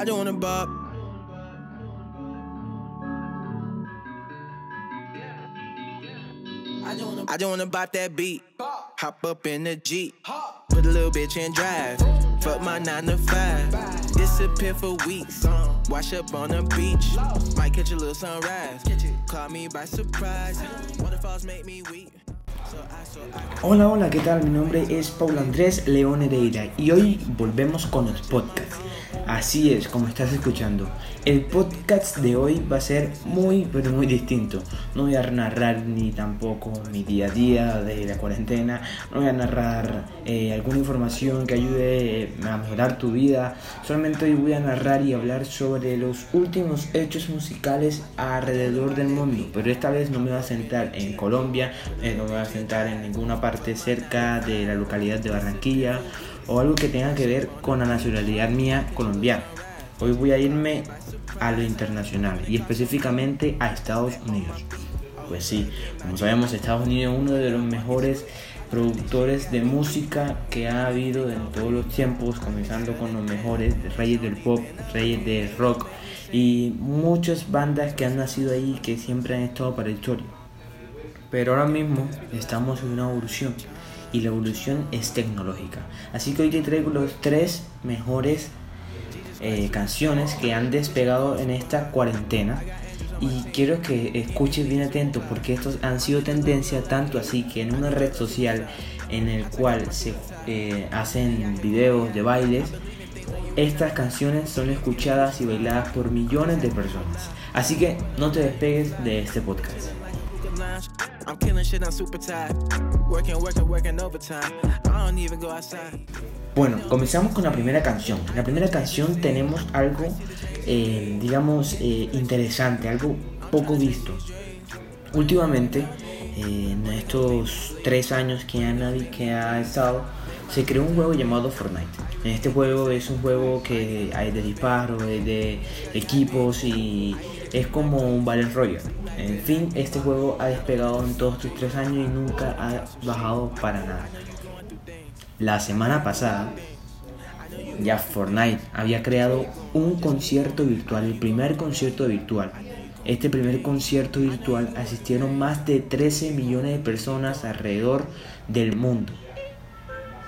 I don't wanna bop. I don't wanna bop that beat. Hop up in the Jeep. Put a little bitch in drive. Fuck my 9 to 5. Disappear for weeks. Wash up on the beach. Might catch a little sunrise. Caught me by surprise. Waterfalls make me weak. Hola, hola, ¿qué tal? Mi nombre es Paul Andrés León Hereira y hoy volvemos con los podcasts. Así es, como estás escuchando. El podcast de hoy va a ser muy, pero muy distinto. No voy a narrar ni tampoco mi día a día de la cuarentena. No voy a narrar eh, alguna información que ayude eh, a mejorar tu vida. Solamente hoy voy a narrar y hablar sobre los últimos hechos musicales alrededor del mundo. Pero esta vez no me voy a centrar en Colombia, eh, no me voy a centrar en ninguna parte cerca de la localidad de Barranquilla o algo que tenga que ver con la nacionalidad mía colombiana. Hoy voy a irme a lo internacional y específicamente a Estados Unidos. Pues sí, como sabemos, Estados Unidos es uno de los mejores productores de música que ha habido en todos los tiempos, comenzando con los mejores reyes del pop, reyes del rock y muchas bandas que han nacido ahí que siempre han estado para la historia. Pero ahora mismo estamos en una evolución y la evolución es tecnológica. Así que hoy te traigo los tres mejores eh, canciones que han despegado en esta cuarentena. Y quiero que escuches bien atento porque estos han sido tendencia tanto así que en una red social en el cual se eh, hacen videos de bailes, estas canciones son escuchadas y bailadas por millones de personas. Así que no te despegues de este podcast. Bueno, comenzamos con la primera canción. En la primera canción tenemos algo, eh, digamos, eh, interesante, algo poco visto. Últimamente, eh, en estos tres años que ha, que ha estado, se creó un juego llamado Fortnite. Este juego es un juego que hay de disparo, hay de equipos y es como un Battle Royale. En fin, este juego ha despegado en todos estos tres años y nunca ha bajado para nada. La semana pasada, ya Fortnite había creado un concierto virtual, el primer concierto virtual. Este primer concierto virtual asistieron más de 13 millones de personas alrededor del mundo.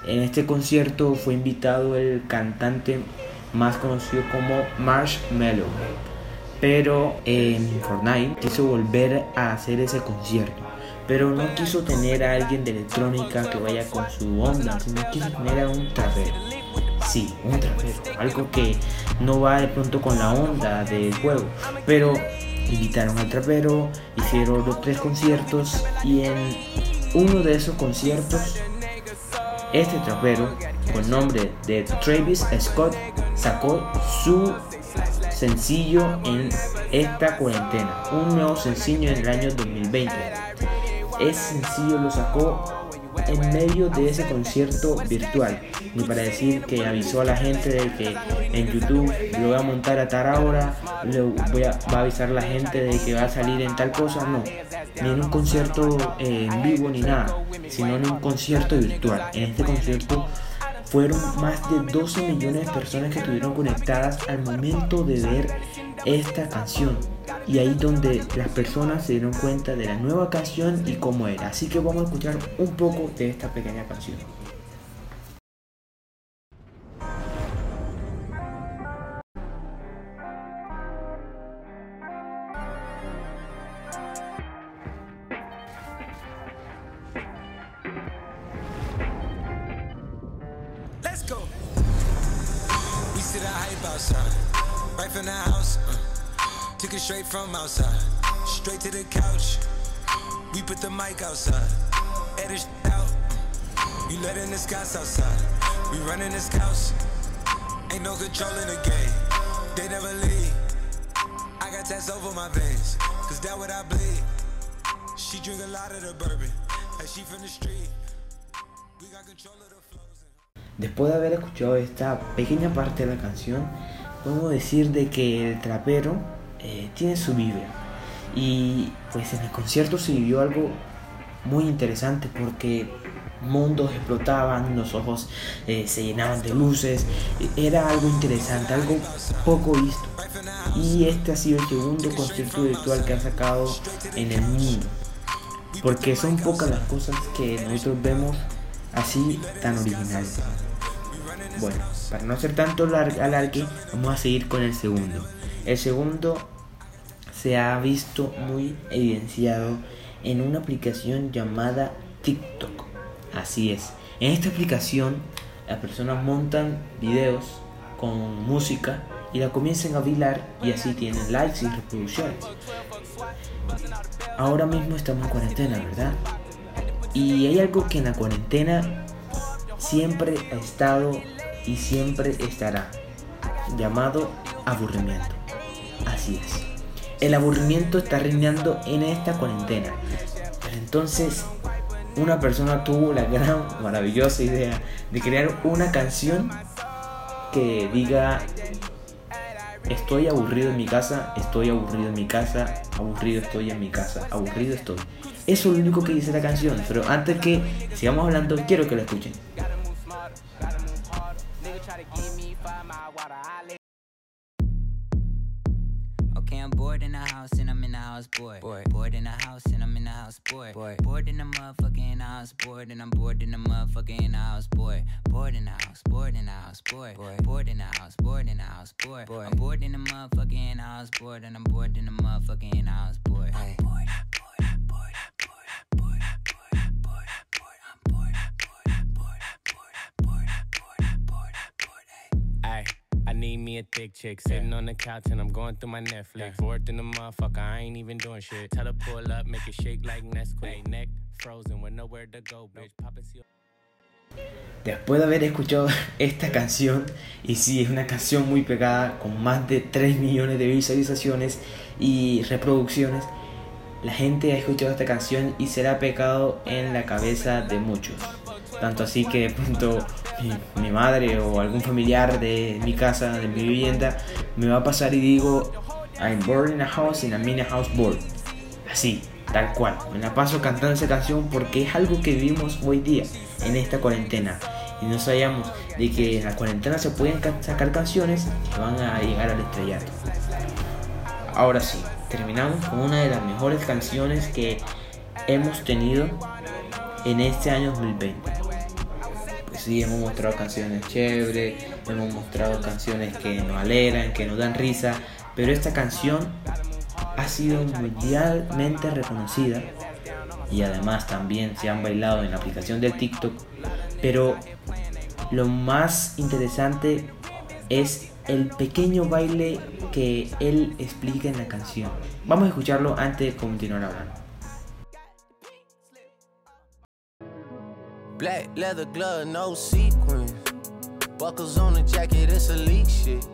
En este concierto fue invitado el cantante más conocido como Marshmello. Pero en Fortnite quiso volver a hacer ese concierto. Pero no quiso tener a alguien de electrónica que vaya con su onda, sino quiso tener a un trapero. Sí, un trapero. Algo que no va de pronto con la onda del juego. Pero invitaron al trapero, hicieron los tres conciertos y en uno de esos conciertos este trapero con nombre de Travis Scott sacó su sencillo en esta cuarentena, un nuevo sencillo en el año 2020. Ese sencillo lo sacó en medio de ese concierto virtual, ni para decir que avisó a la gente de que en YouTube lo voy a montar a tal hora, le voy a, va a avisar a la gente de que va a salir en tal cosa, no, ni en un concierto eh, en vivo ni nada, sino en un concierto virtual. En este concierto fueron más de 12 millones de personas que estuvieron conectadas al momento de ver esta canción. Y ahí donde las personas se dieron cuenta de la nueva canción y cómo era. Así que vamos a escuchar un poco de esta pequeña canción. Hype outside, right from the house. Uh, took it straight from outside, straight to the couch. We put the mic outside, edit out. Uh, you letting the scouts outside, we running this house. Ain't no control in the game, they never leave. I got tats over my veins, cause that what I bleed. She drink a lot of the bourbon, and she from the street. We got control of the Después de haber escuchado esta pequeña parte de la canción, podemos decir de que el trapero eh, tiene su vibra. Y pues en el concierto se vivió algo muy interesante porque mundos explotaban, los ojos eh, se llenaban de luces. Era algo interesante, algo poco visto. Y este ha sido el segundo concierto virtual que ha sacado en el mundo. Porque son pocas las cosas que nosotros vemos así tan originales. Bueno, para no hacer tanto alargue, vamos a seguir con el segundo. El segundo se ha visto muy evidenciado en una aplicación llamada TikTok. Así es. En esta aplicación las personas montan videos con música y la comienzan a bailar y así tienen likes y reproducciones. Ahora mismo estamos en cuarentena, ¿verdad? Y hay algo que en la cuarentena siempre ha estado y siempre estará, llamado aburrimiento. Así es. El aburrimiento está reinando en esta cuarentena. Pero entonces una persona tuvo la gran, maravillosa idea de crear una canción que diga estoy aburrido en mi casa, estoy aburrido en mi casa, aburrido estoy en mi casa, aburrido estoy. Eso es lo único que dice la canción, pero antes que sigamos hablando, quiero que lo escuchen. I'm bored in the house and I'm in the house bored. Bored, bored in the house and I'm in the house bored. Bored, bored in the motherfucking house bored and I'm bored in the motherfucking house bored. Bored in the house, bored in the house bored. Bored, bored in the house, bored in the house bored. Bored, I'm bored in the motherfucking house bored and I'm bored in the motherfucking house bored. Hey. Bored, bored, bored, me a thick chick sitting on the couch and I'm going through my Netflix. Bored in the motherfucker, I ain't even doing shit. Tell her pull up, make it shake like Nesquik. Neck frozen with nowhere to go, bitch. Poppin' Después de haber escuchado esta canción, y sí, es una canción muy pegada, con más de 3 millones de visualizaciones y reproducciones, la gente ha escuchado esta canción y será pecado en la cabeza de muchos. Tanto así que de pronto mi, madre o algún familiar de mi casa, de mi vivienda, me va a pasar y digo, I'm bored in a house, in a house bored. Así, tal cual. Me la paso cantando esa canción porque es algo que vivimos hoy día en esta cuarentena. Y no sabíamos de que en la cuarentena se pueden sacar canciones que van a llegar al estrellato. Ahora sí, terminamos con una de las mejores canciones que hemos tenido en este año 2020 sí, hemos mostrado canciones chéveres, hemos mostrado canciones que nos alegran, que nos dan risa, pero esta canción ha sido mundialmente reconocida y además también se han bailado en la aplicación del TikTok, pero lo más interesante es el pequeño baile que él explica en la canción. Vamos a escucharlo antes de continuar hablando. Black leather glove, no sequins. Buckles on the jacket, it's elite shit.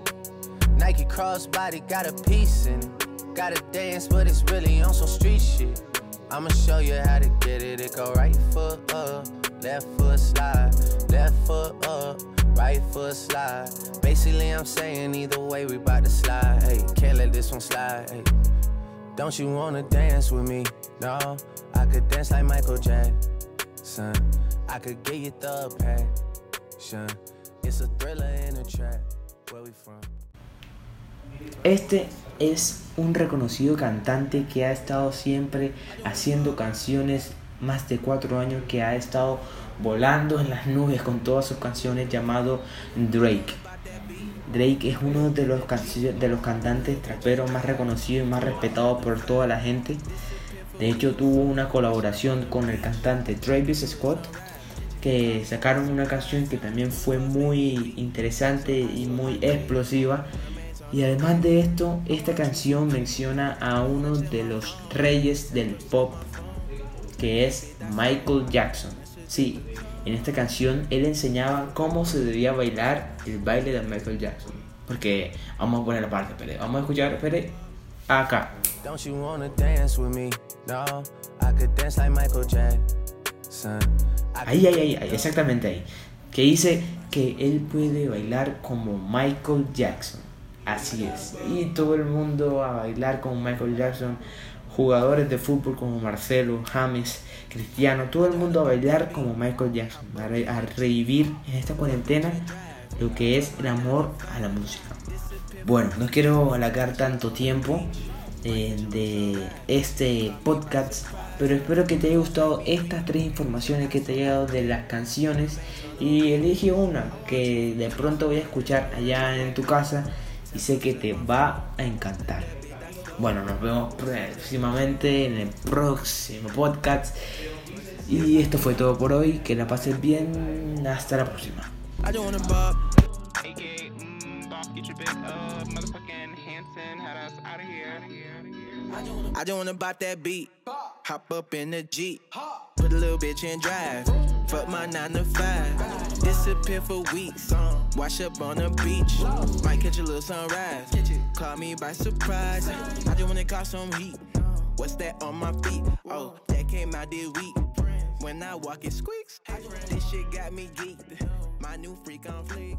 Nike crossbody got a piece in it. Gotta dance, but it's really on some street shit. I'ma show you how to get it. It go right foot up, left foot slide, left foot up, right foot slide. Basically, I'm saying either way, we bout to slide. Hey, can't let this one slide. Hey. Don't you wanna dance with me? No, I could dance like Michael Jackson. Este es un reconocido cantante que ha estado siempre haciendo canciones más de cuatro años, que ha estado volando en las nubes con todas sus canciones llamado Drake. Drake es uno de los, de los cantantes traperos más reconocidos y más respetados por toda la gente. De hecho tuvo una colaboración con el cantante Travis Scott que sacaron una canción que también fue muy interesante y muy explosiva. Y además de esto, esta canción menciona a uno de los reyes del pop, que es Michael Jackson. Sí, en esta canción él enseñaba cómo se debía bailar el baile de Michael Jackson. Porque vamos a poner la parte, Pere. Vamos a escuchar, acá. Don't you wanna dance with me? No, I could dance like Michael Jackson. Ahí, ahí, ahí, exactamente ahí. Que dice que él puede bailar como Michael Jackson. Así es. Y todo el mundo a bailar como Michael Jackson. jugadores de fútbol como Marcelo, James, Cristiano, todo el mundo a bailar como Michael Jackson, a, revivir en esta cuarentena lo que es el amor a la música. Bueno, no quiero alargar tanto tiempo eh, de este podcast, pero espero que te haya gustado estas tres informaciones que te he llegado de las canciones y elige una que de pronto voy a escuchar allá en tu casa y sé que te va a encantar. Bueno, nos vemos próximamente en el próximo podcast. Y esto fue todo por hoy. Que la pases bien. Hasta la próxima. I just wanna bop that beat. Hop up in the Jeep. Put a little bitch in drive. Fuck my 9 to 5. Disappear for weeks. Wash up on the beach. Might catch a little sunrise. Caught me by surprise. I just wanna cause some heat. What's that on my feet? Oh, that came out this week. When I walk, it squeaks. This shit got me geeked. My new freak on fleek.